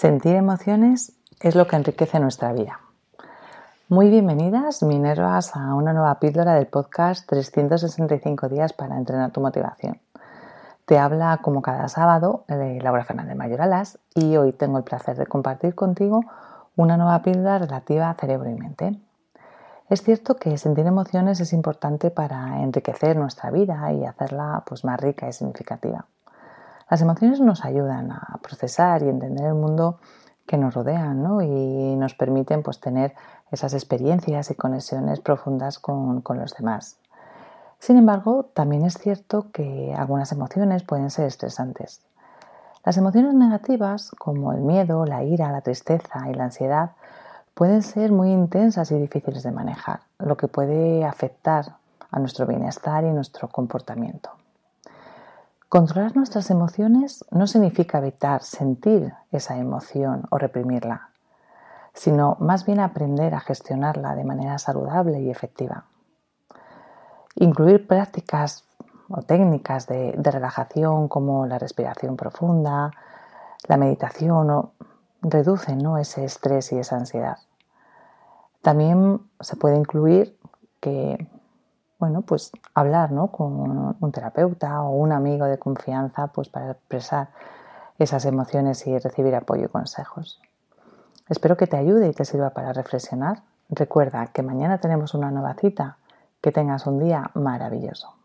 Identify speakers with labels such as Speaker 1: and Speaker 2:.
Speaker 1: Sentir emociones es lo que enriquece nuestra vida. Muy bienvenidas, Minervas, a una nueva píldora del podcast 365 días para entrenar tu motivación. Te habla como cada sábado de Laura Fernández Mayoralas y hoy tengo el placer de compartir contigo una nueva píldora relativa a cerebro y mente. Es cierto que sentir emociones es importante para enriquecer nuestra vida y hacerla pues, más rica y significativa. Las emociones nos ayudan a procesar y entender el mundo que nos rodea y nos permiten pues, tener esas experiencias y conexiones profundas con, con los demás. Sin embargo, también es cierto que algunas emociones pueden ser estresantes. Las emociones negativas, como el miedo, la ira, la tristeza y la ansiedad, pueden ser muy intensas y difíciles de manejar, lo que puede afectar a nuestro bienestar y nuestro comportamiento. Controlar nuestras emociones no significa evitar sentir esa emoción o reprimirla, sino más bien aprender a gestionarla de manera saludable y efectiva. Incluir prácticas o técnicas de, relajación como la respiración profunda, la meditación o reducen ¿no? ese estrés y esa ansiedad. También se puede incluir que bueno, pues hablar con un terapeuta o un amigo de confianza pues para expresar esas emociones y recibir apoyo y consejos. Espero que te ayude y te sirva para reflexionar. Recuerda que mañana tenemos una nueva cita. Que tengas un día maravilloso.